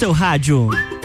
seu rádio.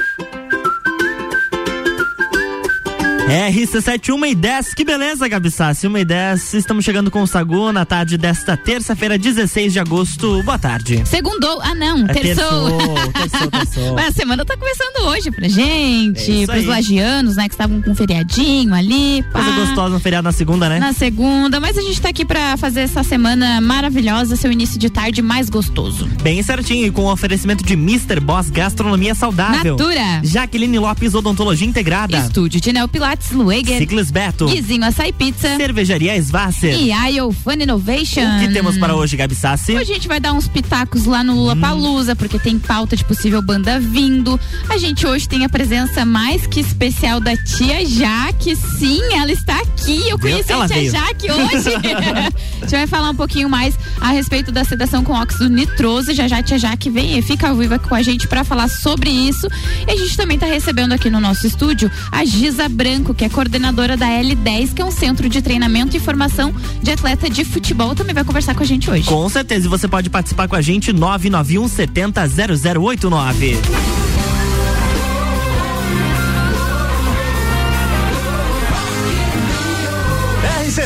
RC7, 1 e 10. Que beleza, Gabi Sassi. 1 e 10. Estamos chegando com o Sagu na tarde desta terça-feira, 16 de agosto. Boa tarde. Segundou. Ah, não. É terçou. Terçou, terçou, Mas a semana tá começando hoje pra gente. É pros lagianos, né? Que estavam com um feriadinho ali. Pá. Coisa gostosa no feriado na segunda, né? Na segunda. Mas a gente tá aqui pra fazer essa semana maravilhosa, seu início de tarde mais gostoso. Bem certinho. E com o oferecimento de Mr. Boss Gastronomia Saudável. Natura. Jaqueline Lopes Odontologia Integrada. Estúdio de Neopilar Pilates Lueger. Ciclis Beto. Guizinho Açaí Pizza. Cervejaria Svasser. E Io Fun Innovation. O que temos para hoje, Gabi Sassi? Hoje a gente vai dar uns pitacos lá no Lula hum. Palusa, porque tem pauta de possível banda vindo. A gente hoje tem a presença mais que especial da tia Jaque. Sim, ela está aqui. Eu conheci ela a tia veio. Jaque hoje. a gente vai falar um pouquinho mais a respeito da sedação com óxido nitroso. Já já a tia Jaque vem e fica ao vivo com a gente para falar sobre isso. E a gente também está recebendo aqui no nosso estúdio a Giza Branco Franco, que é coordenadora da L10, que é um centro de treinamento e formação de atleta de futebol, também vai conversar com a gente hoje. Com certeza, e você pode participar com a gente 991 70 0089.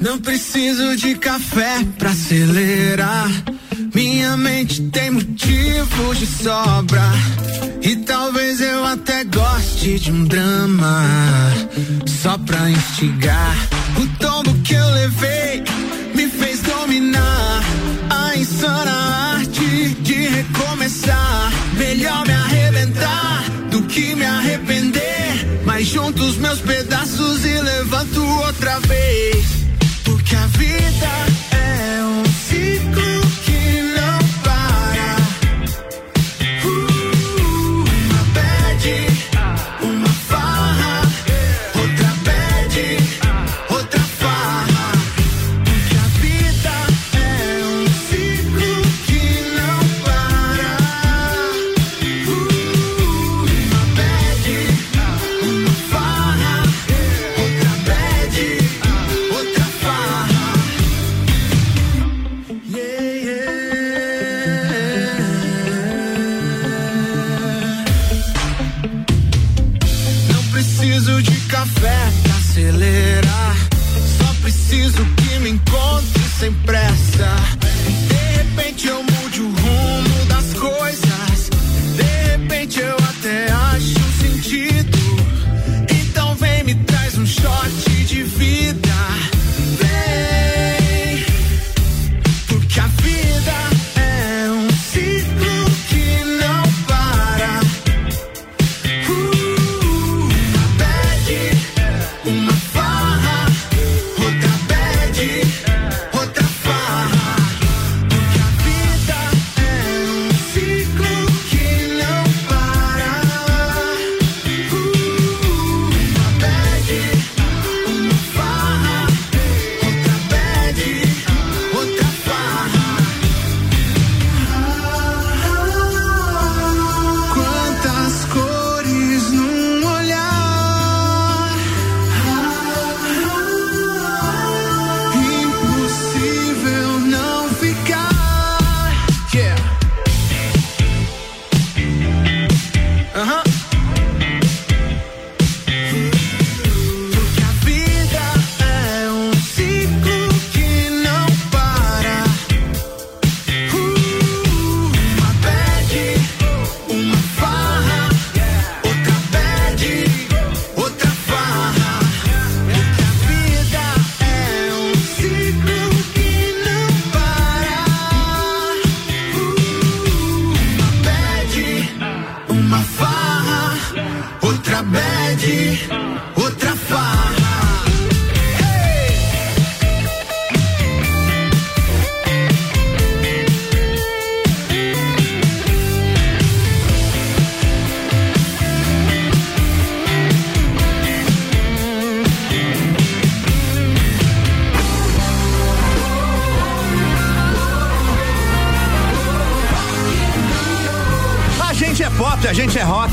Não preciso de café pra acelerar. Minha mente tem motivos de sobra. E talvez eu até goste de um drama. Só pra instigar. O tombo que eu levei me fez dominar. A insana arte de recomeçar. Melhor me arrebentar do que me arrepender. Mas junto os meus pedaços e levanto outra vez. Que a vida é um ciclo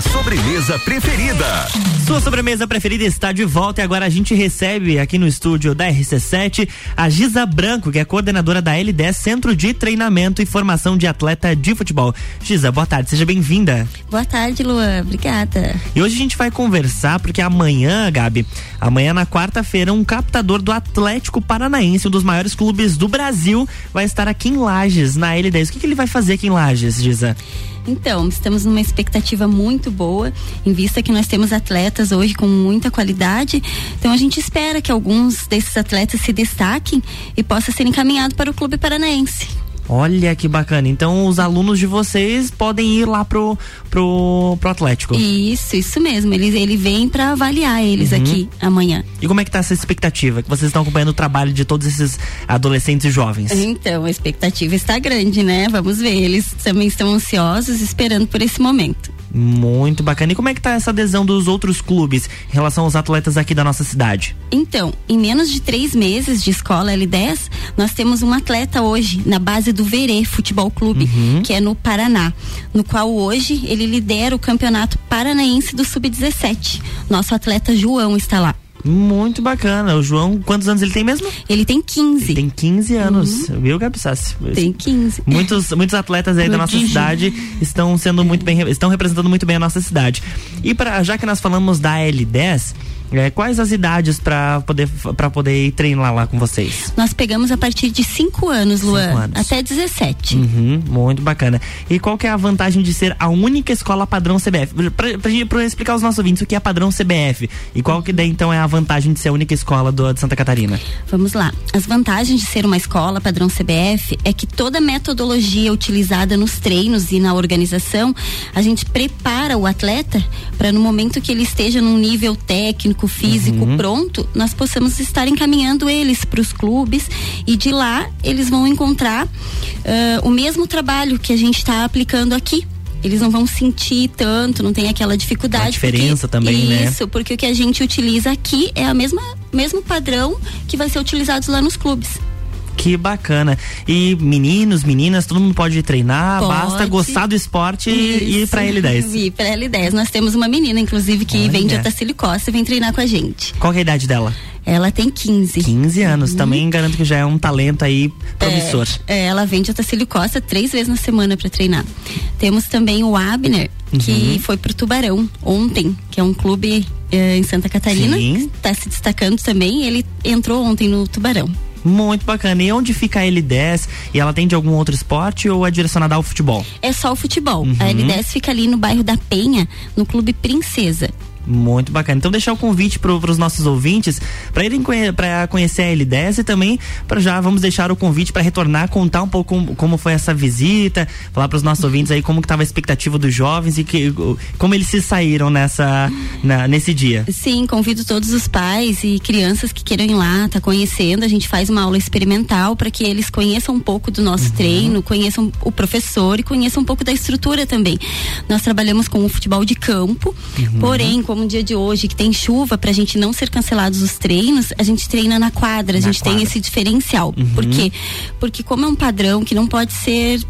Sua sobremesa preferida. Sua sobremesa preferida está de volta e agora a gente recebe aqui no estúdio da RC7 a Giza Branco, que é coordenadora da L10 Centro de Treinamento e Formação de Atleta de Futebol. Giza, boa tarde, seja bem-vinda. Boa tarde, Luan, obrigada. E hoje a gente vai conversar porque amanhã, Gabi, amanhã na quarta-feira, um captador do Atlético Paranaense, um dos maiores clubes do Brasil, vai estar aqui em Lages, na L10. O que, que ele vai fazer aqui em Lages, Giza? Então, estamos numa expectativa muito boa, em vista que nós temos atletas hoje com muita qualidade. Então, a gente espera que alguns desses atletas se destaquem e possam ser encaminhados para o clube paranaense. Olha que bacana. Então os alunos de vocês podem ir lá pro, pro, pro Atlético. Isso, isso mesmo. Ele, ele vem para avaliar eles uhum. aqui amanhã. E como é que tá essa expectativa? Que vocês estão acompanhando o trabalho de todos esses adolescentes e jovens? Então, a expectativa está grande, né? Vamos ver. Eles também estão ansiosos, esperando por esse momento. Muito bacana. E como é que tá essa adesão dos outros clubes em relação aos atletas aqui da nossa cidade? Então, em menos de três meses de escola L10, nós temos um atleta hoje na base do Verê Futebol Clube, uhum. que é no Paraná, no qual hoje ele lidera o campeonato paranaense do Sub-17. Nosso atleta João está lá. Muito bacana. O João, quantos anos ele tem mesmo? Ele tem 15. Ele tem 15 anos. Uhum. Viu, Gabi Sassi? Tem 15. Muitos, muitos atletas aí da nossa cidade estão sendo muito bem, estão representando muito bem a nossa cidade. E para já que nós falamos da L10, é, quais as idades para poder para poder ir treinar lá com vocês? Nós pegamos a partir de 5 anos, Luan, cinco anos. até 17. Uhum, muito bacana. E qual que é a vantagem de ser a única escola padrão CBF? Para explicar aos nossos ouvintes o que é padrão CBF e qual que daí então é a vantagem de ser a única escola do, de Santa Catarina? Vamos lá. As vantagens de ser uma escola padrão CBF é que toda a metodologia utilizada nos treinos e na organização, a gente prepara o atleta para no momento que ele esteja num nível técnico técnico, físico uhum. pronto, nós possamos estar encaminhando eles para os clubes e de lá eles vão encontrar uh, o mesmo trabalho que a gente está aplicando aqui eles não vão sentir tanto, não tem aquela dificuldade. A diferença porque, também, isso, né? Isso, porque o que a gente utiliza aqui é a mesma mesmo padrão que vai ser utilizado lá nos clubes. Que bacana. E meninos, meninas, todo mundo pode treinar, pode. basta gostar do esporte Isso. e ir pra L10. Ir pra L10. Nós temos uma menina, inclusive, que Olha. vem de Otacílio Costa e vem treinar com a gente. Qual é a idade dela? Ela tem 15. 15 anos. Uhum. Também garanto que já é um talento aí promissor. É, é ela vem de Otacílio Costa três vezes na semana para treinar. Temos também o Abner, que uhum. foi pro Tubarão ontem, que é um clube eh, em Santa Catarina, Sim. que está se destacando também. Ele entrou ontem no Tubarão. Muito bacana. E onde fica a L10? E ela tem de algum outro esporte ou é direcionada ao futebol? É só o futebol. Uhum. A L10 fica ali no bairro da Penha, no Clube Princesa. Muito bacana. Então deixar o convite para os nossos ouvintes para irem para conhecer a L10 e também para já vamos deixar o convite para retornar, contar um pouco como, como foi essa visita, falar para os nossos ouvintes aí como que estava a expectativa dos jovens e que como eles se saíram nessa na, nesse dia. Sim, convido todos os pais e crianças que queiram ir lá, tá conhecendo. A gente faz uma aula experimental para que eles conheçam um pouco do nosso uhum. treino, conheçam o professor e conheçam um pouco da estrutura também. Nós trabalhamos com o futebol de campo, uhum. porém como como um dia de hoje, que tem chuva, pra gente não ser cancelados os treinos, a gente treina na quadra, a gente tem esse diferencial. Uhum. Por quê? Porque como é um padrão que não pode ser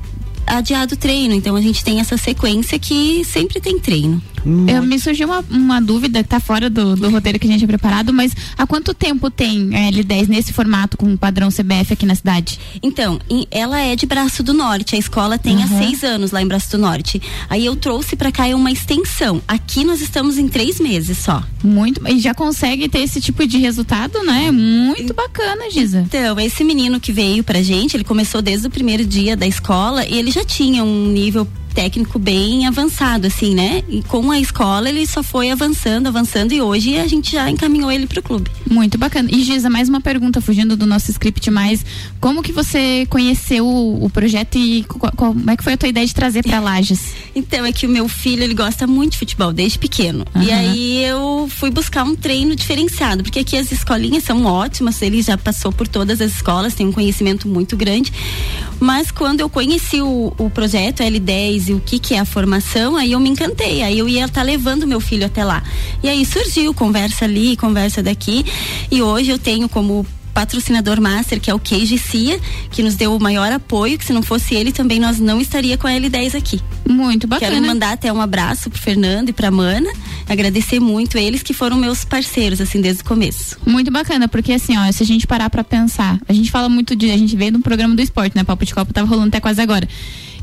adiado o treino. Então a gente tem essa sequência que sempre tem treino. Eu, me surgiu uma, uma dúvida que tá fora do, do roteiro que a gente tinha preparado, mas há quanto tempo tem a L10 nesse formato com o padrão CBF aqui na cidade? Então, ela é de Braço do Norte. A escola tem uhum. há seis anos lá em Braço do Norte. Aí eu trouxe para cá uma extensão. Aqui nós estamos em três meses só. Muito. E já consegue ter esse tipo de resultado, né? Muito bacana, Giza. Então, esse menino que veio pra gente, ele começou desde o primeiro dia da escola e ele já tinha um nível técnico bem avançado, assim, né? E com a escola ele só foi avançando, avançando e hoje a gente já encaminhou ele para o clube. Muito bacana. E Giza, mais uma pergunta, fugindo do nosso script mais, como que você conheceu o, o projeto e como é que foi a tua ideia de trazer para Lages? Então, é que o meu filho, ele gosta muito de futebol, desde pequeno. Uhum. E aí eu fui buscar um treino diferenciado, porque aqui as escolinhas são ótimas, ele já passou por todas as escolas, tem um conhecimento muito grande. Mas quando eu conheci o, o projeto L10 e o que que é a formação, aí eu me encantei. Aí eu ia estar tá levando meu filho até lá. E aí surgiu conversa ali, conversa daqui. E hoje eu tenho como patrocinador master, que é o Queijo Cia, que nos deu o maior apoio, que se não fosse ele também nós não estaria com a L10 aqui. Muito bacana. Quero mandar até um abraço pro Fernando e pra Mana, agradecer muito eles que foram meus parceiros, assim, desde o começo. Muito bacana, porque assim, ó, se a gente parar pra pensar, a gente fala muito de, a gente veio de um programa do esporte, né, Papo de Copa tava rolando até quase agora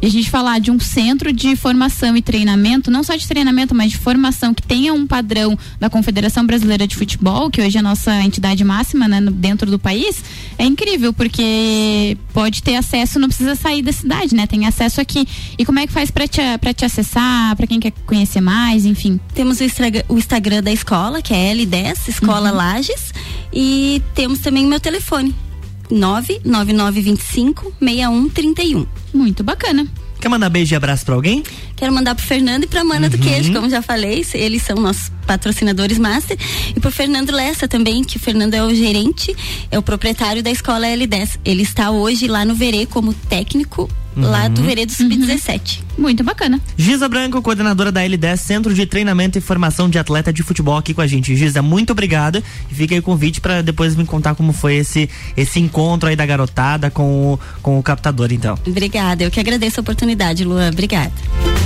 e a gente falar de um centro de formação e treinamento, não só de treinamento, mas de formação que tenha um padrão da Confederação Brasileira de Futebol, que hoje é a nossa entidade máxima né, dentro do país, é incrível, porque pode ter acesso, não precisa sair da cidade, né? Tem acesso aqui. E como é que faz para te, pra te acessar, para quem quer conhecer mais, enfim? Temos o, o Instagram da escola, que é L10, Escola uhum. Lages, e temos também o meu telefone, 99925 6131. Muito bacana. Quer mandar beijo e abraço para alguém? Quero mandar pro Fernando e pra Mana uhum. do Queijo, como já falei, eles são nossos patrocinadores master. E pro Fernando Lessa também, que o Fernando é o gerente, é o proprietário da escola L10. Ele está hoje lá no Verê como técnico uhum. lá do Veredo Sub-17. Uhum. Muito bacana. Giza Branco, coordenadora da L10, Centro de Treinamento e Formação de Atleta de Futebol aqui com a gente. Giza, muito obrigada e fica aí o convite para depois me contar como foi esse esse encontro aí da garotada com o, com o captador, então. Obrigada, eu que agradeço a oportunidade, Luan. Obrigada.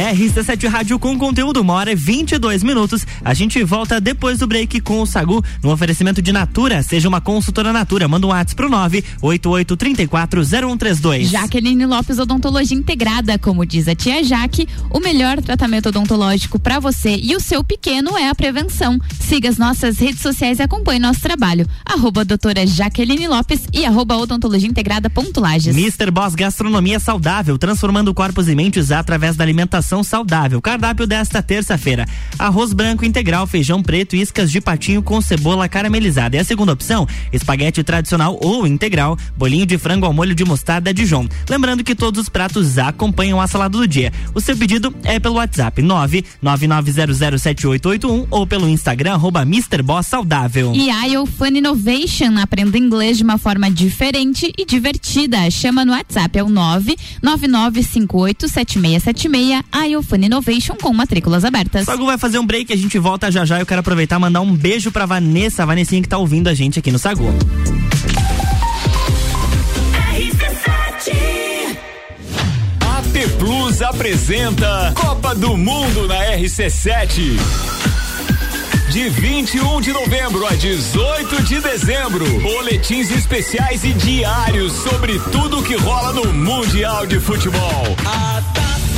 RC7 Rádio com conteúdo, uma hora e 22 minutos. A gente volta depois do break com o Sagu no oferecimento de Natura. Seja uma consultora Natura. Manda um WhatsApp pro 988340132. Jaqueline Lopes Odontologia Integrada. Como diz a tia Jaque, o melhor tratamento odontológico para você e o seu pequeno é a prevenção. Siga as nossas redes sociais e acompanhe nosso trabalho. Arroba doutora Jaqueline Lopes e arroba odontologia integrada ponto Lages. Mr. Boss Gastronomia Saudável, transformando corpos e mentes através da alimentação alimentação saudável. Cardápio desta terça-feira: arroz branco integral, feijão preto, iscas de patinho com cebola caramelizada. E a segunda opção: espaguete tradicional ou integral, bolinho de frango ao molho de mostarda Dijon. Lembrando que todos os pratos acompanham a salada do dia. O seu pedido é pelo WhatsApp 999007881 ou pelo Instagram arroba Mr. Boss Saudável. E a Fun Innovation aprenda inglês de uma forma diferente e divertida. Chama no WhatsApp é o 999587676 a Iofan Innovation com matrículas abertas. Sagu vai fazer um break, a gente volta já já. Eu quero aproveitar e mandar um beijo pra Vanessa, a Vanessinha que tá ouvindo a gente aqui no Sagu. AT Plus apresenta Copa do Mundo na RC7. De 21 de novembro a 18 de dezembro. Boletins especiais e diários sobre tudo que rola no Mundial de Futebol. A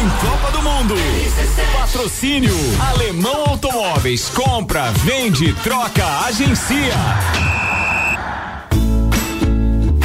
tem Copa do Mundo. Patrocínio Alemão Automóveis. Compra, vende, troca, agencia.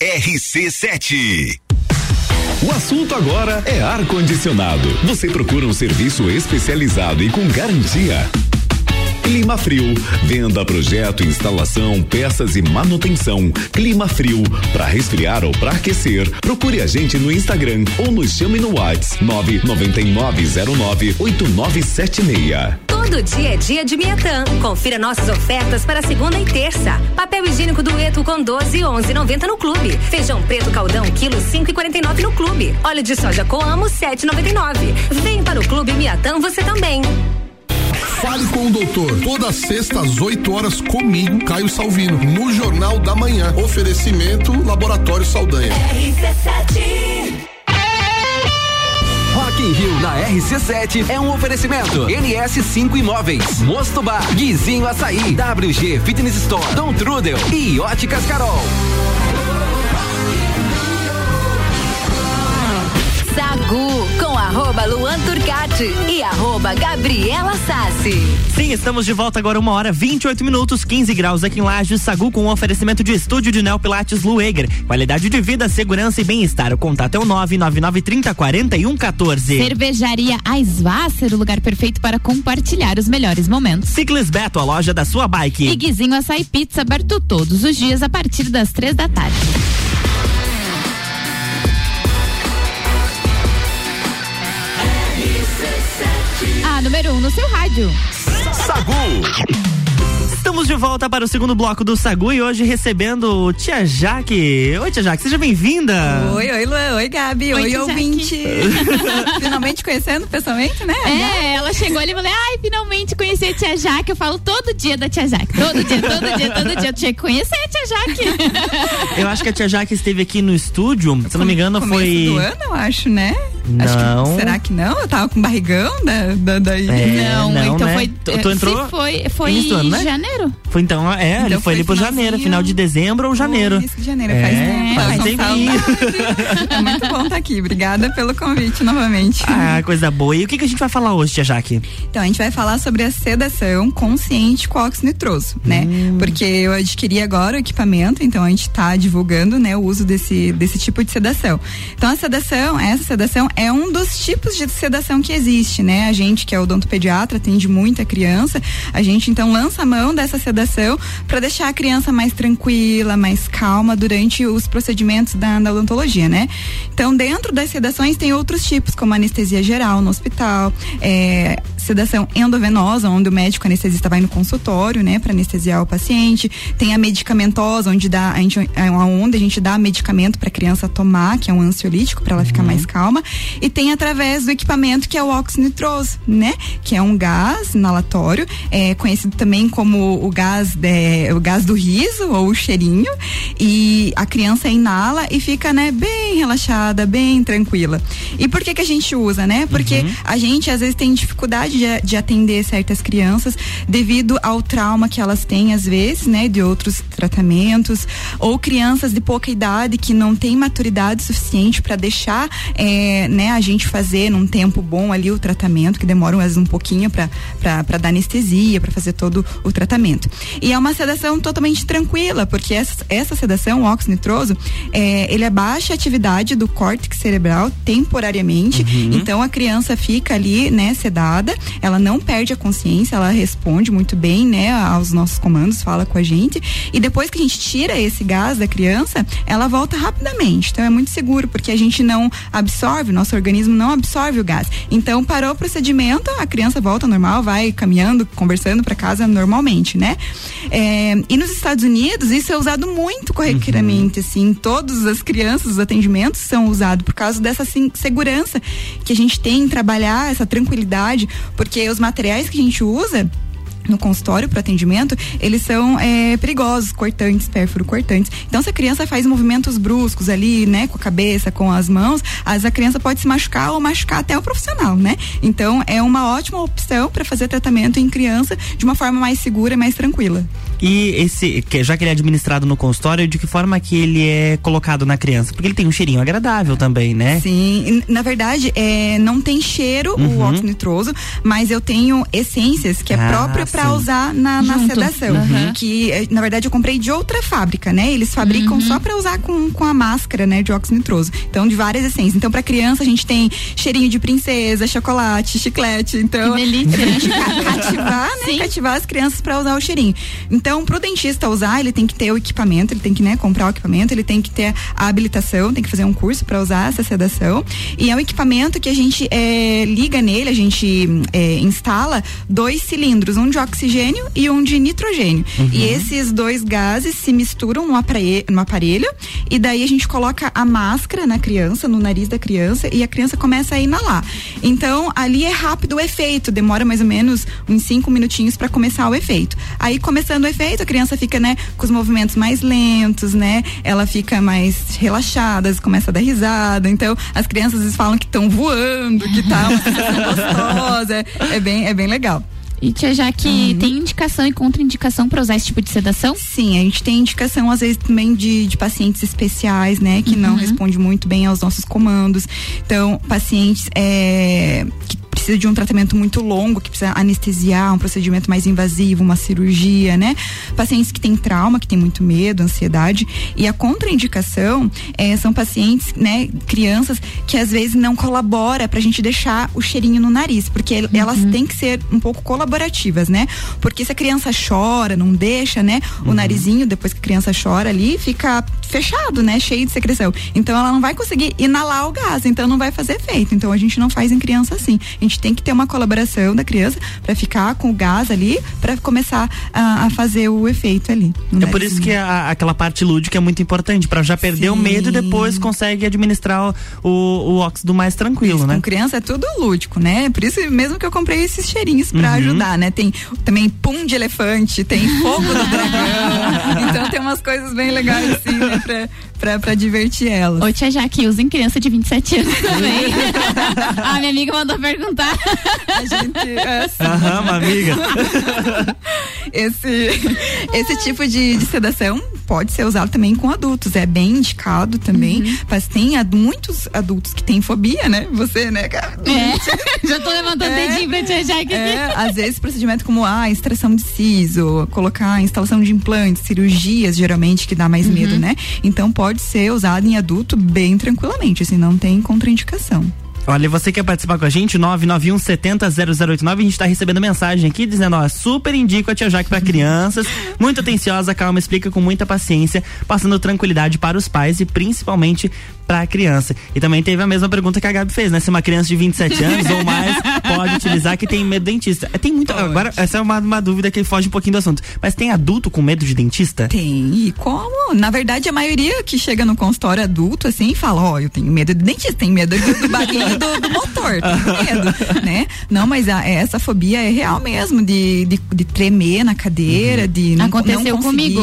RC7. O assunto agora é ar-condicionado. Você procura um serviço especializado e com garantia? Clima Frio, venda, projeto, instalação, peças e manutenção. Clima Frio, para resfriar ou para aquecer. Procure a gente no Instagram ou nos chame no WhatsApp 999098976. Todo dia é dia de Miatã. Confira nossas ofertas para segunda e terça. Papel higiênico dueto com 12 e 11,90 no clube. Feijão preto caldão quilo 5,49 no clube. Óleo de soja Coamo 7,99. Vem para o clube Miatã você também. Fale com o doutor. Toda sexta às 8 horas comigo, Caio Salvino, no Jornal da Manhã. Oferecimento Laboratório Saldanha. RC7 Rock in Rio na RC7 é um oferecimento. NS5 Imóveis, Mosto Bar, Guizinho Açaí, WG Fitness Store, Dom Trudel e Óticas Carol. Arroba Luan Turcati e arroba Gabriela Sassi. Sim, estamos de volta agora, uma hora 28 minutos, 15 graus aqui em Lages, Sagu com um oferecimento de estúdio de Neopilates Lueger. Qualidade de vida, segurança e bem-estar. O contato é o 99930 4114. Cervejaria Aisvasser, o lugar perfeito para compartilhar os melhores momentos. Ciclis Beto, a loja da sua bike. E Guizinho Açaí Pizza, aberto todos os dias a partir das três da tarde. Número 1 um no seu rádio. Sagu. Estamos de volta para o segundo bloco do Sagu e hoje recebendo Tia Jaque. Oi, Tia Jaque, seja bem-vinda. Oi, oi, Luan. Oi, Gabi. Oi, oi ouvinte. finalmente conhecendo pessoalmente, né? É, ela chegou ali e falou: ai, finalmente conheci a Tia Jaque. Eu falo todo dia da Tia Jaque. Todo dia, todo dia, todo dia. Eu tinha que conhecer a Tia Jaque. Eu acho que a Tia Jaque esteve aqui no estúdio, se não me engano, Começo foi. do ano, eu acho, né? Não. Que, será que não? Eu tava com barrigão da, da, da... É, não, não, então né? foi. Tu- tu entrou Se foi foi ano, né? janeiro. Foi então, é, ele Então foi ali foi pro janeiro, final de dezembro ou janeiro. Início de janeiro, É, faz tempo. faz tempinho. saudade. É muito bom estar aqui. Obrigada pelo convite novamente. Ah, coisa boa. E o que, que a gente vai falar hoje, tia Jaque? Então, a gente vai falar sobre a sedação consciente com óxido nitroso, né? Hum. Porque eu adquiri agora o equipamento, então a gente está divulgando, né, o uso desse, desse tipo de sedação. Então, a sedação, essa sedação é um dos tipos de sedação que existe, né? A gente, que é odontopediatra, atende muita criança, a gente então lança a mão dessa sedação para deixar a criança mais tranquila, mais calma durante os procedimentos da, da odontologia, né? Então, dentro das sedações tem outros tipos, como anestesia geral no hospital, é, sedação endovenosa, onde o médico anestesista vai no consultório, né, para anestesiar o paciente. Tem a medicamentosa, onde dá, a gente, é onde a gente dá medicamento para a criança tomar, que é um ansiolítico para ela ficar mais calma. E tem através do equipamento que é o óxido nitroso, né, que é um gás inalatório, é conhecido também como o gás, de, o gás do riso ou o cheirinho. E a criança inala e fica, né, bem relaxada, bem tranquila. E por que que a gente usa, né? Porque a gente às vezes tem dificuldade de, de atender certas crianças devido ao trauma que elas têm às vezes, né, de outros tratamentos, ou crianças de pouca idade que não têm maturidade suficiente para deixar, eh, né, a gente fazer num tempo bom ali o tratamento, que demora às vezes um pouquinho para dar anestesia, para fazer todo o tratamento. E é uma sedação totalmente tranquila, porque essa, essa sedação, o óxido nitroso, eh, ele abaixa a atividade do córtex cerebral temporariamente. Então a criança fica ali, né, sedada, ela não perde a consciência, ela responde muito bem, né, aos nossos comandos, fala com a gente. E depois que a gente tira esse gás da criança, ela volta rapidamente. Então é muito seguro, porque a gente não absorve, nosso organismo não absorve o gás. Então parou o procedimento, a criança volta normal, vai caminhando, conversando para casa normalmente, né? É, e nos Estados Unidos isso é usado muito corriqueiramente, assim, todas as crianças, os atendimentos são usados por causa dessa assim, segurança que a gente tem em trabalhar, essa tranquilidade, porque os materiais que a gente usa no consultório para atendimento, eles são é, perigosos, cortantes, pérfuro cortantes. Então, se a criança faz movimentos bruscos ali, né, com a cabeça, com as mãos, as, a criança pode se machucar ou machucar até o profissional, né? Então, é uma ótima opção para fazer tratamento em criança de uma forma mais segura e mais tranquila. E esse, que- já que ele é administrado no consultório, de que forma que ele é colocado na criança? Porque ele tem um cheirinho agradável também, né? Sim, na verdade, é, não tem cheiro o Uhum. óxido nitroso, mas eu tenho essências que é Ah, próprio para sim. usar na, na sedação. Uhum. Que, eh, na verdade, eu comprei de outra fábrica, né? Eles fabricam Uhum. só para usar com, com a máscara, né, de óxido nitroso. Então, de várias essências. Então, para criança, a gente tem cheirinho de princesa, chocolate, chiclete. Então, Que delícia. pra gente ca- cativar, né? Cativar as crianças para usar o cheirinho. Então, pro dentista usar, ele tem que ter o equipamento, ele tem que, né, comprar o equipamento, ele tem que ter a habilitação, tem que fazer um curso para usar essa sedação. E é um equipamento que a gente eh, liga nele, a gente eh, instala dois cilindros, um de oxigênio e um de nitrogênio. E esses dois gases se misturam no aparelho, no aparelho e daí a gente coloca a máscara na criança, no nariz da criança e a criança começa a inalar. Então, ali é rápido o efeito, demora mais ou menos uns cinco minutinhos para começar o efeito. Aí, começando o efeito, a criança fica, né, com os movimentos mais lentos, né? Ela fica mais relaxada, começa a dar risada. Então, as crianças às vezes falam que estão voando, que tá uma sensação gostosa. É bem, é bem legal. E tia Jaque, tem indicação e contraindicação para usar esse tipo de sedação? Sim, a gente tem indicação às vezes também de, de pacientes especiais, né, que não respondem muito bem aos nossos comandos. Então, pacientes é, que precisa de um tratamento muito longo, que precisa anestesiar, um procedimento mais invasivo, uma cirurgia, né? Pacientes que têm trauma, que têm muito medo, ansiedade. E a contraindicação é, são pacientes, né, crianças que às vezes não colabora pra gente deixar o cheirinho no nariz, porque el- elas têm que ser um pouco colaborativas, né? Porque se a criança chora, não deixa, né, o narizinho depois que a criança chora ali, fica fechado, né, cheio de secreção. Então ela não vai conseguir inalar o gás, então não vai fazer efeito. Então a gente não faz em criança assim. A gente tem que ter uma colaboração da criança pra ficar com o gás ali, pra começar a, a fazer o efeito ali. É por isso que a- aquela parte lúdica é muito importante, pra já perder o medo e depois consegue administrar o, o óxido mais tranquilo, né? Com criança é tudo lúdico, né? Por isso mesmo que eu comprei esses cheirinhos pra Uhum. ajudar, né? Tem também pum de elefante, tem fogo do dragão. então tem umas coisas bem legais assim, né? Pra, pra, pra divertir elas. Ô, tia Jaque, usem criança de 27 anos também. a minha amiga mandou perguntar. A gente. É assim. Aham, uma amiga. esse, esse tipo de, de, sedação pode ser usado também com adultos. É bem indicado também. Uhum. Mas tem ad, muitos adultos que têm fobia, né? Você, né, cara? É. Já tô levantando é, dedinho pra tia Jaque é, Às vezes, procedimento como a ah, extração de siso, colocar instalação de implantes, cirurgias, geralmente, que dá mais uhum. medo, né? Então pode ser usado em adulto bem tranquilamente, assim, não tem contraindicação. Olha, você quer participar com a gente? 991 70 0089. A gente tá recebendo mensagem aqui dizendo, ó, super indico a Tia Jaque para crianças. Muito atenciosa, calma, explica com muita paciência, passando tranquilidade para os pais e principalmente para a criança. E também teve a mesma pergunta que a Gabi fez, né? Se uma criança de 27 anos ou mais pode utilizar que tem medo de dentista. É, tem muito. Agora, essa é uma, uma dúvida que foge um pouquinho do assunto. Mas tem adulto com medo de dentista? Tem. E como? Na verdade, a maioria que chega no consultório adulto, assim, fala: Ó, oh, eu tenho medo de dentista, tenho medo do, do do, do, motor, tenho medo, né? Não, mas a, essa fobia é real mesmo, de, de, de tremer na cadeira, uhum. de não, Aconteceu não comigo.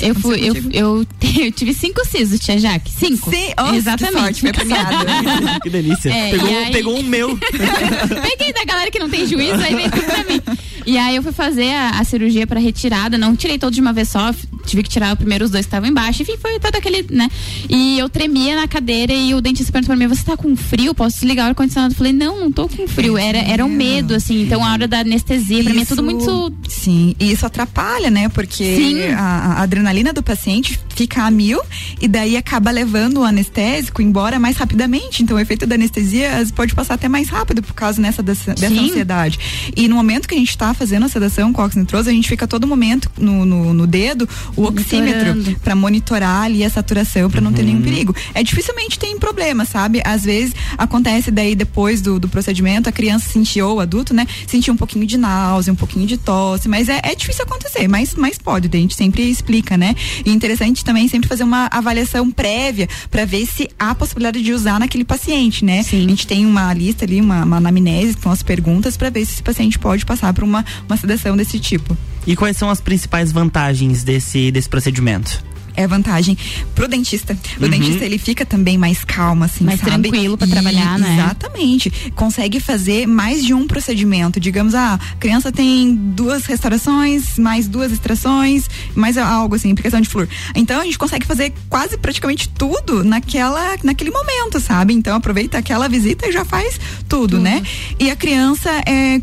Eu, fui, eu, eu, eu, tive cinco sisos, tia Jaque. Cinco. Sim, oh, Exatamente. Sorte, foi premiada. que delícia. É, pegou, aí... pegou um meu. Peguei da galera que não tem juízo, aí veio tudo pra mim. E aí eu fui fazer a, a cirurgia para retirada, não tirei todos de uma vez só, tive que tirar o primeiro os dois que estavam embaixo, enfim, foi todo aquele, né? E eu tremia na cadeira e o dentista perguntou pra mim, você tá com frio? Posso desligar o ar-condicionado? Eu falei, não, não tô com frio. Era, era um medo, assim, então a hora da anestesia, isso, pra mim é tudo muito. Sim, e isso atrapalha, né? Porque a, a, adrenalina do paciente fica a mil e daí acaba levando o anestésico embora mais rapidamente. Então o efeito da anestesia pode passar até mais rápido por causa nessa dessa, dessa ansiedade. E no momento que a gente tá fazendo a sedação com óxido nitroso, a gente fica todo momento no, no, no dedo o oxímetro para monitorar ali a saturação para não ter nenhum uhum. perigo. É dificilmente tem problema, sabe? Às vezes acontece daí depois do, do procedimento a criança sentiu ou o adulto, né? Sentiu um pouquinho de náusea, um pouquinho de tosse, mas é, é difícil acontecer, mas, mas pode, a gente sempre explica, né? E interessante também sempre fazer uma avaliação prévia para ver se há possibilidade de usar naquele paciente, né? Sim. A gente tem uma lista ali, uma, uma anamnese com as perguntas para ver se esse paciente pode passar por uma uma sedação desse tipo. E quais são as principais vantagens desse, desse procedimento? é vantagem pro dentista. O uhum. dentista ele fica também mais calmo, assim, mais sabe? tranquilo para trabalhar, né? Exatamente. Consegue fazer mais de um procedimento. Digamos, ah, a criança tem duas restaurações, mais duas extrações, mais algo assim, implicação de flúor. Então a gente consegue fazer quase praticamente tudo naquela, naquele momento, sabe? Então aproveita aquela visita e já faz tudo, né? E a criança é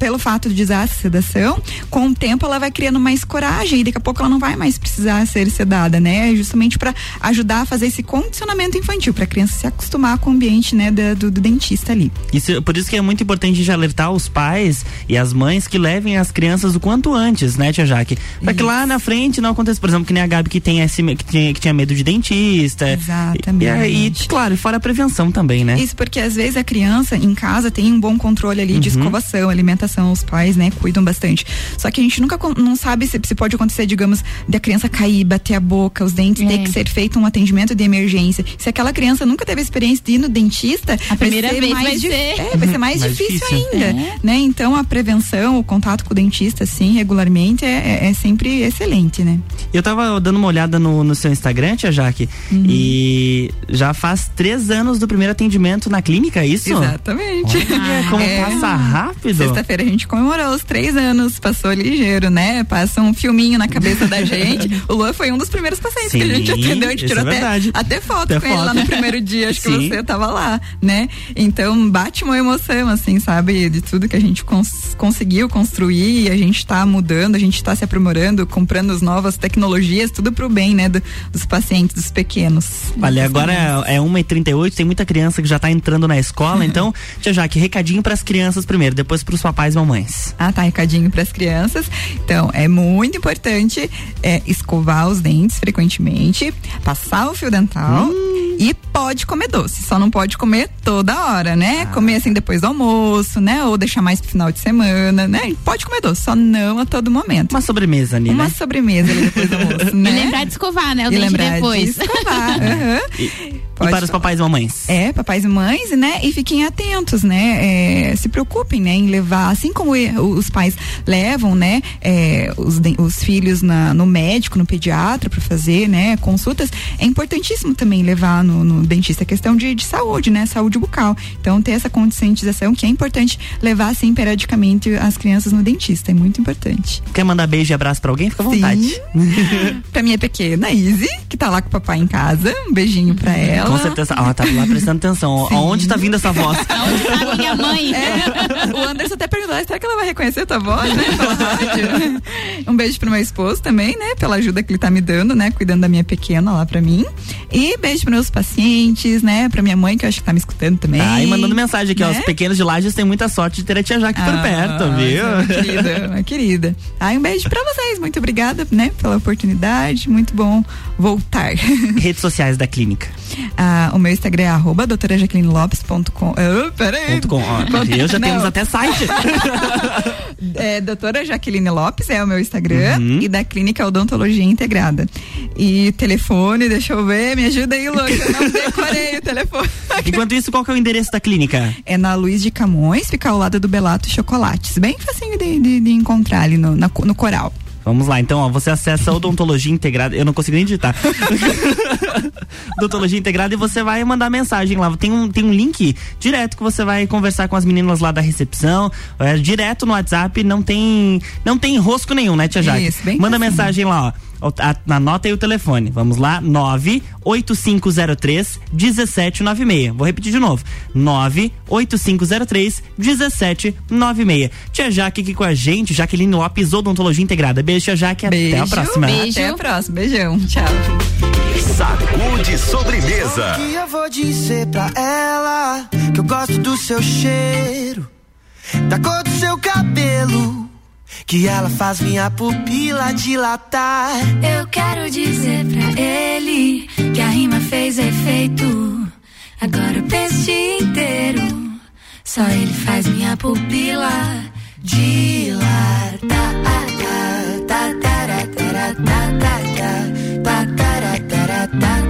pelo fato de usar a sedação, com o tempo ela vai criando mais coragem e daqui a pouco ela não vai mais precisar ser sedada né? Justamente para ajudar a fazer esse condicionamento infantil, para a criança se acostumar com o ambiente, né, do, do, do, dentista ali. Isso, por isso que é muito importante de alertar os pais e as mães que levem as crianças o quanto antes, né, tia Jaque? Para que lá na frente não aconteça, por exemplo, que nem a Gabi que tem esse, que, tinha, que tinha medo de dentista. Exatamente. E, e, claro, fora a prevenção também, né? Isso porque às vezes a criança em casa tem um bom controle ali uhum. de escovação, alimentação, os pais, né, cuidam bastante. Só que a gente nunca não sabe se, se pode acontecer, digamos, da criança cair, bater a boca os dentes, é. ter que ser feito um atendimento de emergência. Se aquela criança nunca teve experiência de ir no dentista, a primeira vai ser vez mais vai ser. É, vai ser mais, mais difícil, difícil, ainda, é. né? Então a prevenção, o contato com o dentista, assim, regularmente é, é, é sempre excelente, né? Eu tava dando uma olhada no, no seu Instagram, tia Jaque, uhum. e já faz três anos do primeiro atendimento na clínica, é isso? Exatamente. Olha, como é. passa rápido. Sexta-feira a gente comemorou os três anos, passou ligeiro, né? Passa um filminho na cabeça da gente. o Luan foi um dos primeiros pacientes Sim, que a gente atendeu, a gente tirou é até, até foto até com foto. ele lá no primeiro dia, acho Sim. que você tava lá, né? Então bate uma emoção, assim, sabe? De tudo que a gente cons conseguiu construir, a gente tá mudando, a gente tá se aprimorando, comprando as novas tecnologias, tudo pro bem, né? Do, dos pacientes, dos pequenos. Olha, agora é, é 1h38, tem muita criança que já tá entrando na escola, então, tia Jaque, recadinho pras crianças primeiro, depois pros papais e mamães. Ah, tá, recadinho pras crianças. Então, é muito importante é, escovar os dentes frequentemente, passar o fio dental. Hum E pode comer doce, só não pode comer toda hora, né? Ah. Comer assim depois do almoço, né? Ou deixar mais pro final de semana, né? Pode comer doce, só não a todo momento. Uma sobremesa ali, Uma né? sobremesa ali depois do almoço, né? E lembrar de escovar, né? O e dente depois. De escovar. uhum. e, e para os papais e mamães. É, papais e mães, né? E fiquem atentos, né? É, se preocupem, né? Em levar, assim como os pais levam, né? É, os, os filhos na, no médico, no pediatra para fazer, né? Consultas, é importantíssimo também levar no, no dentista a questão de, de, saúde, né? Saúde bucal. Então, ter essa conscientização que é importante levar, assim, periodicamente as crianças no dentista. É muito importante. Quer mandar beijo e abraço para alguém? Fica à vontade. pra minha pequena Izzy, que tá lá com o papai em casa. Um beijinho pra ela. Com certeza. Ela tá lá prestando atenção. Sim. Aonde tá vindo essa voz? Aonde tá minha mãe? É. O Anderson até perguntou, será que ela vai reconhecer a tua voz, né? um beijo pro meu esposo também, né? Pela ajuda que ele tá me dando, né? Cuidando da minha pequena lá pra mim. E beijo pros meus pacientes, né? Pra minha mãe, que eu acho que tá me escutando também. Tá, e mandando mensagem aqui, né? ó. Os pequenos de Lages têm muita sorte de ter a tia Jaque ah, por perto, viu? Uma querida, uma querida. Ai, um beijo pra vocês. Muito obrigada, né? Pela oportunidade. Muito bom voltar. Redes sociais da clínica. Ah, o meu Instagram é arroba doutora jaquelinelopes.com. Oh, peraí. Com, eu já Não. temos até site. é, doutora Jaqueline Lopes é o meu Instagram uhum. e da Clínica Odontologia Integrada. E telefone, deixa eu ver, me ajuda aí, Lu, eu não decorei o telefone. Enquanto isso, qual que é o endereço da clínica? É na Luiz de Camões, fica ao lado do Belato Chocolates. Bem facinho de, de, de encontrar ali no, na, no coral. Vamos lá, então, ó, você acessa odontologia integrada. Eu não consigo nem digitar. odontologia integrada e você vai mandar mensagem lá. Tem um, tem um link direto que você vai conversar com as meninas lá da recepção. É, direto no WhatsApp, não tem, não tem rosco nenhum, né, Tia Jaque? Isso, bem Manda assim. mensagem lá, ó. Anota aí o telefone. Vamos lá, 98503 1796. Vou repetir de novo. 98503 1796. Tia Jaque aqui com a gente, Jaqueline Lopes, Odontologia Integrada. Beijo, tia Jaque. Beijo, até a próxima. Beijo. Até a próxima. Beijão. Tchau. Sacude sobremesa. O que eu vou dizer pra ela? Que eu gosto do seu cheiro, da cor do seu cabelo que ela faz minha pupila dilatar. Eu quero dizer pra ele que a rima fez efeito. Agora o peixe inteiro, só ele faz minha pupila dilatar. Sabe,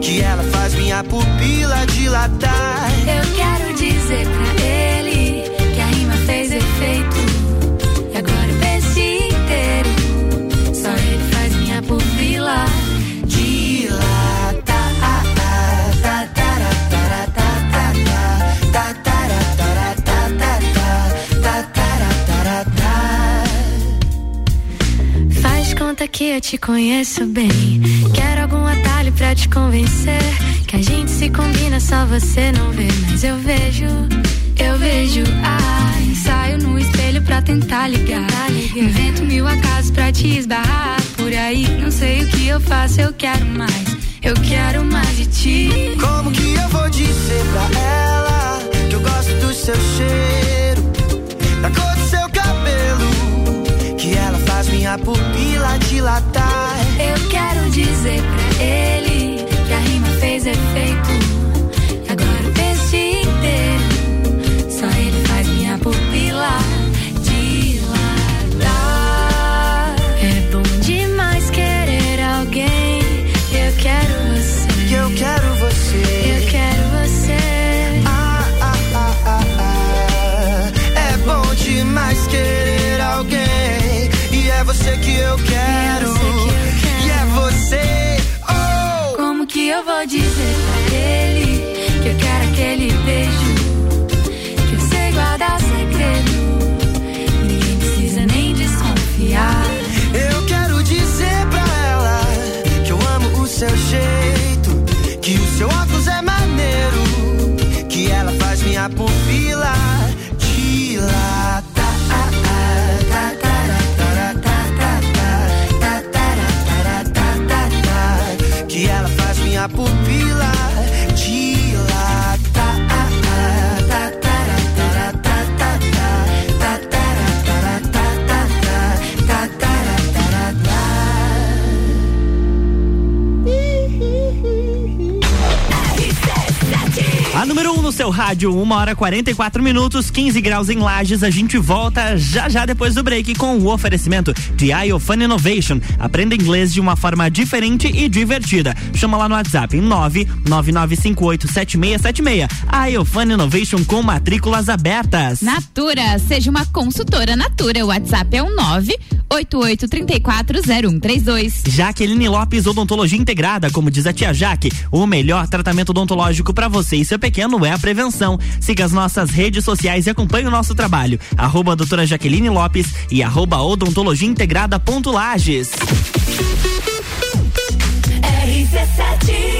Que ela faz minha pupila dilatar. Eu quero dizer pra ele que a rima fez efeito. E agora o peixe inteiro, só ele faz minha pupila dilatar. Faz conta que eu te conheço bem. Quero algum pra te convencer. Que a gente se combina, só você não vê. Mas eu vejo, eu vejo. Ai, saio no espelho pra tentar ligar. Invento mil acasos pra te esbarrar. Por aí, não sei o que eu faço, eu quero mais. Eu quero mais de ti. Como que eu vou dizer pra ela que eu gosto do seu cheiro, da cor do seu cabelo, que ela faz minha pupila dilatar? Eu quero dizer pra ele rima apuntar. Seu rádio, uma hora 44 minutos, 15 graus em Lages. A gente volta já já depois do break com o oferecimento de iOfun Innovation. Aprenda inglês de uma forma diferente e divertida. Chama lá no WhatsApp 999587676. iOfun Innovation com matrículas abertas. Natura, seja uma consultora Natura. O WhatsApp é o um 988340132. Jaqueline Lopes Odontologia Integrada, como diz a tia Jaque, o melhor tratamento odontológico para você e seu pequeno é a prevenção. Siga as nossas redes sociais e acompanhe o nosso trabalho. Arroba doutora Jaqueline Lopes e arroba odontologia integrada ponto Lages. RC7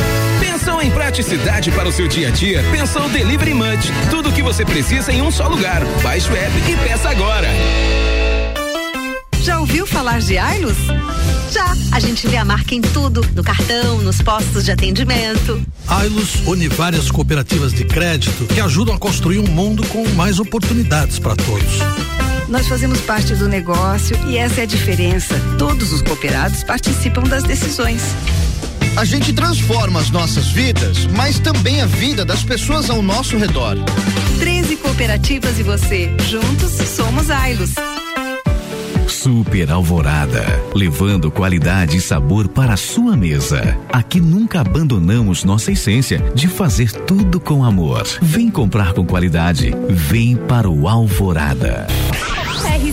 Pensou em praticidade para o seu dia a dia? Pensou Delivery Munch. Tudo o que você precisa em um só lugar. Baixe o app e peça agora. Já ouviu falar de Ailus? Já. A gente vê a marca em tudo, no cartão, nos postos de atendimento. Ailus une várias cooperativas de crédito que ajudam a construir um mundo com mais oportunidades para todos. Nós fazemos parte do negócio e essa é a diferença. Todos os cooperados participam das decisões. A gente transforma as nossas vidas, mas também a vida das pessoas ao nosso redor. 13 cooperativas e você. Juntos somos Ailus. Super Alvorada, levando qualidade e sabor para a sua mesa. Aqui nunca abandonamos nossa essência de fazer tudo com amor. Vem comprar com qualidade, vem para o Alvorada.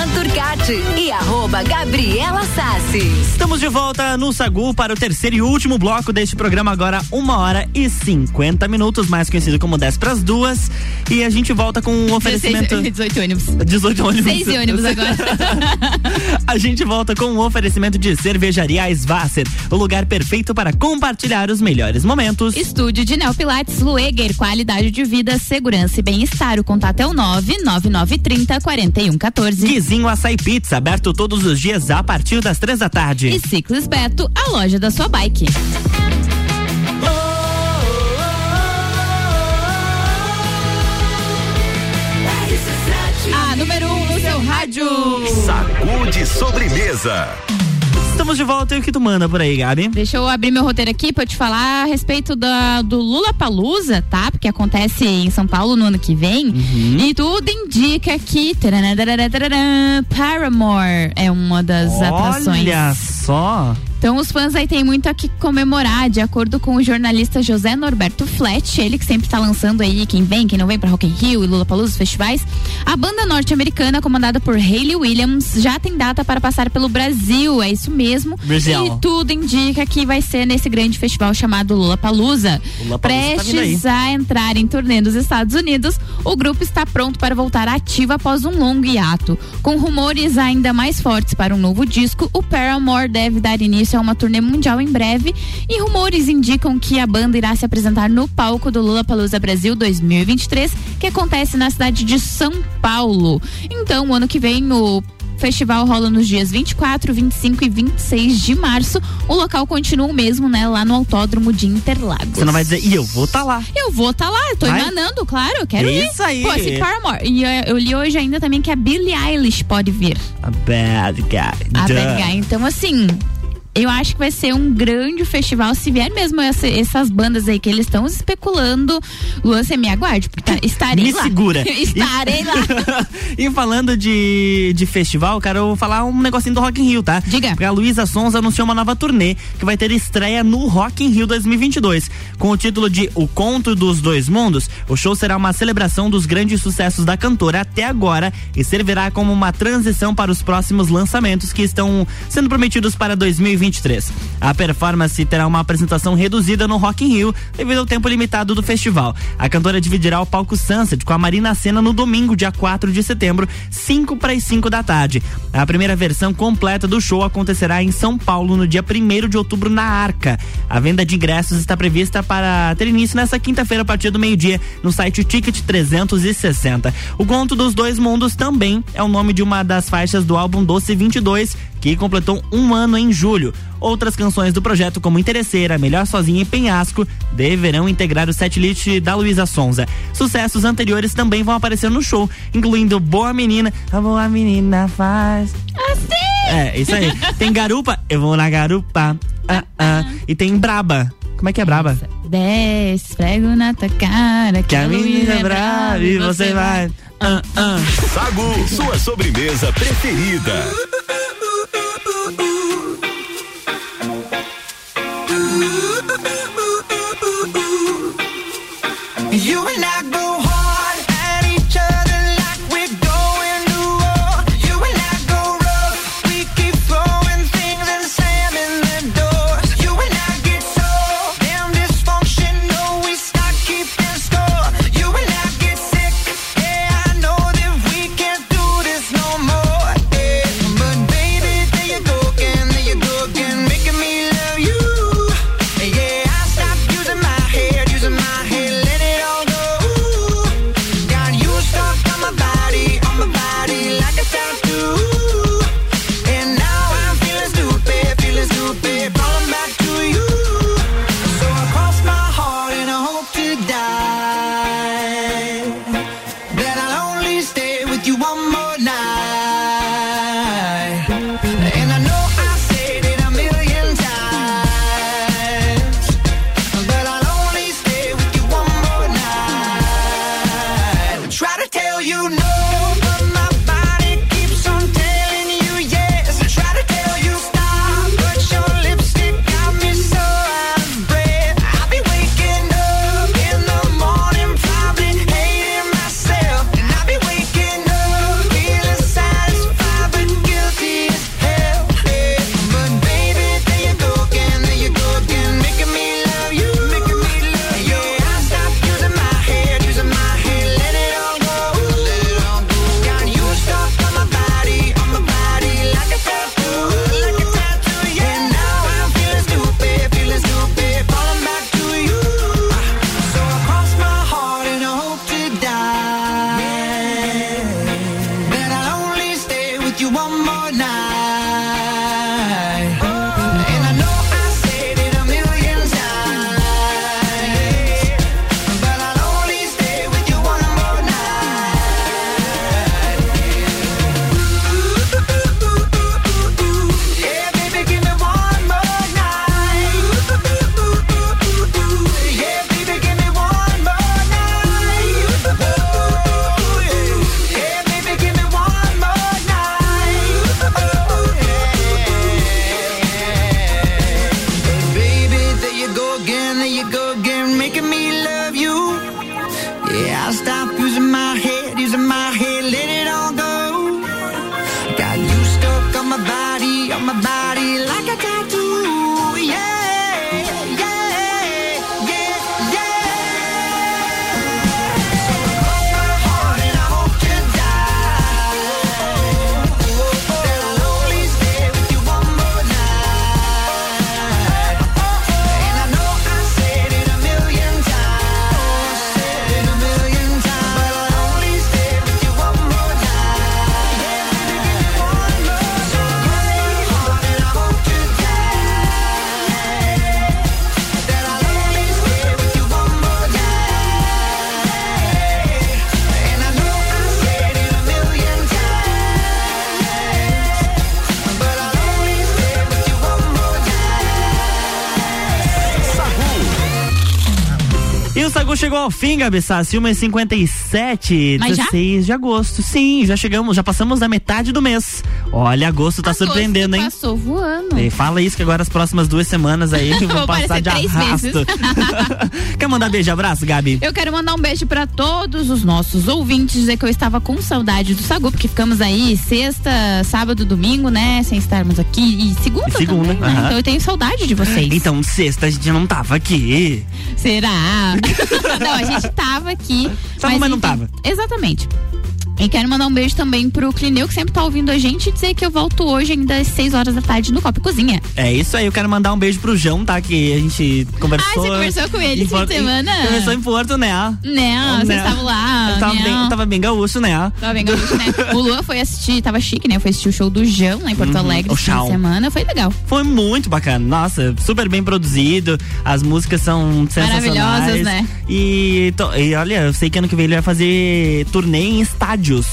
Luan Turcati e arroba Gabriela Sassi. Estamos de volta no Sagu para o terceiro e último bloco deste programa, agora uma hora e 50 minutos, mais conhecido como 10 para as duas. E a gente volta com um oferecimento. 16, 18 ônibus. 18 ônibus. 6 ônibus agora. a gente volta com um oferecimento de cervejaria Svasser, o lugar perfeito para compartilhar os melhores momentos. Estúdio de Neo Pilates Lueger, qualidade de vida, segurança e bem-estar. O contato é o 999 30 41 14. Guizinho Açaí Pizza, aberto todos os dias a partir das três da tarde. E Ciclis Beto, a loja da sua bike. A número 1 um no seu rádio. Sacude sobremesa. Estamos de volta e o que tu manda por aí, Gabi? Deixa eu abrir meu roteiro aqui pra eu te falar a respeito da, do Lula Palusa, tá? Porque acontece em São Paulo no ano que vem. Uhum. E tudo indica que tarará, tarará, tarará, Paramore é uma das atrações. Olha só. Então os fãs aí têm muito a que comemorar, de acordo com o jornalista José Norberto Flet, ele que sempre tá lançando aí quem vem, quem não vem para Rock in Rio e Lula Palusa, os festivais. A banda norte-americana, comandada por Hayley Williams, já tem data para passar pelo Brasil, é isso mesmo. Brasil. E tudo indica que vai ser nesse grande festival chamado Lula Palusa. Prestes tá a entrar em turnê nos Estados Unidos, o grupo está pronto para voltar ativo após um longo hiato. Com rumores ainda mais fortes para um novo disco, o Paramore deve dar início a uma turnê mundial em breve e rumores indicam que a banda irá se apresentar no palco do Lula Palusa Brasil 2023, que acontece na cidade de São Paulo. Então, o ano que vem o festival rola nos dias 24, 25 e 26 de março. O local continua o mesmo, né? Lá no Autódromo de Interlagos. Você não vai dizer, e eu vou estar tá lá. Eu vou estar tá lá, eu tô Vai? emanando, claro, eu quero ir. Isso aí. Pô, esse Paramore. E eu, eu li hoje ainda também que a Billie Eilish pode vir. A bad guy. A. Bad Guy. Então, assim. Eu acho que vai ser um grande festival. Se vier mesmo essa- essas bandas aí que eles estão especulando, Luan, você me aguarde, porque tá- estarei Me lá. segura. estarei lá. e falando de, de festival, cara, eu vou falar um negocinho do Rock in Rio, tá? Diga. Porque a Luísa Sonza anunciou uma nova turnê que vai ter estreia no Rock in Rio 2022. Com o título de O Conto dos Dois Mundos, o show será uma celebração dos grandes sucessos da cantora até agora e servirá como uma transição para os próximos lançamentos que estão sendo prometidos para 2023. A performance terá uma apresentação reduzida no Rock in Rio devido ao tempo limitado do festival. A cantora dividirá o palco Sunset com a Marina Senna no domingo, dia 4 de setembro, 5 para as 5 da tarde. A primeira versão completa do show acontecerá em São Paulo no dia 1 de outubro na Arca. A venda de ingressos está prevista para ter início nesta quinta-feira a partir do meio-dia no site Ticket 360. O Conto dos Dois Mundos também é o nome de uma das faixas do álbum Doce 22, que completou um ano em julho. Outras canções do projeto, como Interesseira, Melhor Sozinha e Penhasco, deverão integrar o setlist da Luísa Sonza. Sucessos anteriores também vão aparecer no show, incluindo Boa Menina, a Boa Menina faz. Assim! É, isso aí. Tem Garupa, eu vou na Garupa. Ah, ah. E tem Braba. Como é que é Braba? Desce, esfrego na tua cara. Que a menina é brava e você vai. Ah, ah. Sagu, sua sobremesa preferida. you know my chegou ao fim, Gabi Sassi, 1h57, Mas já? 16 de agosto. Sim, já chegamos, já passamos da metade do mês. Olha, agosto tá surpreendendo, hein? Passou voando. E fala isso que agora as próximas duas semanas aí vão Vou passar de arrasto. Quer mandar beijo abraço, Gabi? Eu quero mandar um beijo pra todos os nossos ouvintes, dizer que eu estava com saudade do Sagu, porque ficamos aí sexta, sábado, domingo, né? Sem estarmos aqui. E segunda, E segunda, também, né? Então eu tenho saudade de vocês. Então, sexta a gente não tava aqui. Será? não, a gente tava aqui. Tava, mas não enfim, tava. Exatamente. E quero mandar um beijo também pro Clineu, que sempre tá ouvindo a gente, e dizer que eu volto hoje ainda às 6 horas da tarde no Copa e Cozinha. É isso aí, eu quero mandar um beijo pro João, tá? Que a gente conversou. Ah, você conversou com ele esse fim de semana? Conversou em Porto, né? Não, vocês estavam lá. Eu tava, não. bem, tava bem gaúcho, né? Tava bem gaúcho, né? O Luan foi assistir, tava chique, né? Foi assistir o show do João lá em Porto Uhum, Alegre esse fim de semana. Foi legal. Foi muito bacana. Nossa, super bem produzido. As músicas são sensacionais. Maravilhosas, né? E, to- e olha, eu sei que ano que vem ele vai fazer turnê em estádios.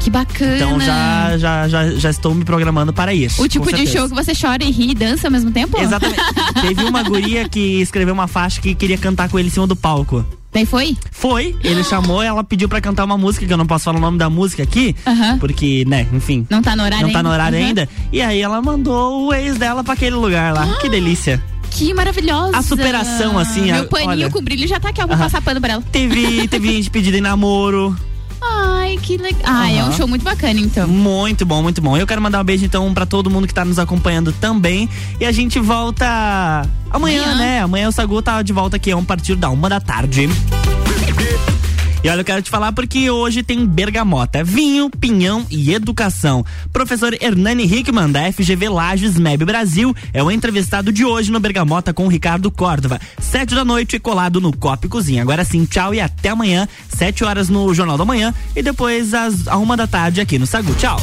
Que bacana. Então já, já, já, já estou me programando para isso. O tipo de show que você chora e ri e dança ao mesmo tempo? Exatamente. Teve uma guria que escreveu uma faixa que queria cantar com ele em cima do palco. Daí foi? Foi, ele chamou, ela pediu pra cantar uma música, que eu não posso falar o nome da música aqui, porque, né, enfim. Não tá no horário Não tá ainda? no horário Uhum. ainda. E aí ela mandou o ex dela pra aquele lugar lá. Que delícia. Que maravilhosa. A superação, assim, Meu a- paninho olha. com brilho já tá aqui, ó. Vou passar pano pra ela. Teve, teve gente pedida em namoro. Ai, que legal. Ai, é um show muito bacana, então. Muito bom, muito bom. Eu quero mandar um beijo então pra todo mundo que tá nos acompanhando também. E a gente volta amanhã, Amanhã. né? Amanhã o Sagu tá de volta aqui a um partir da uma da tarde. E olha, eu quero te falar porque hoje tem bergamota, vinho, pinhão e educação. Professor Hernani Hickman, da FGV Lages MEB Brasil, é o entrevistado de hoje no Bergamota com Ricardo Córdova. Sete da noite, colado no Copo e Cozinha. Agora sim, tchau e até amanhã, sete horas no Jornal da Manhã e depois às uma da tarde aqui no Sagu. Tchau.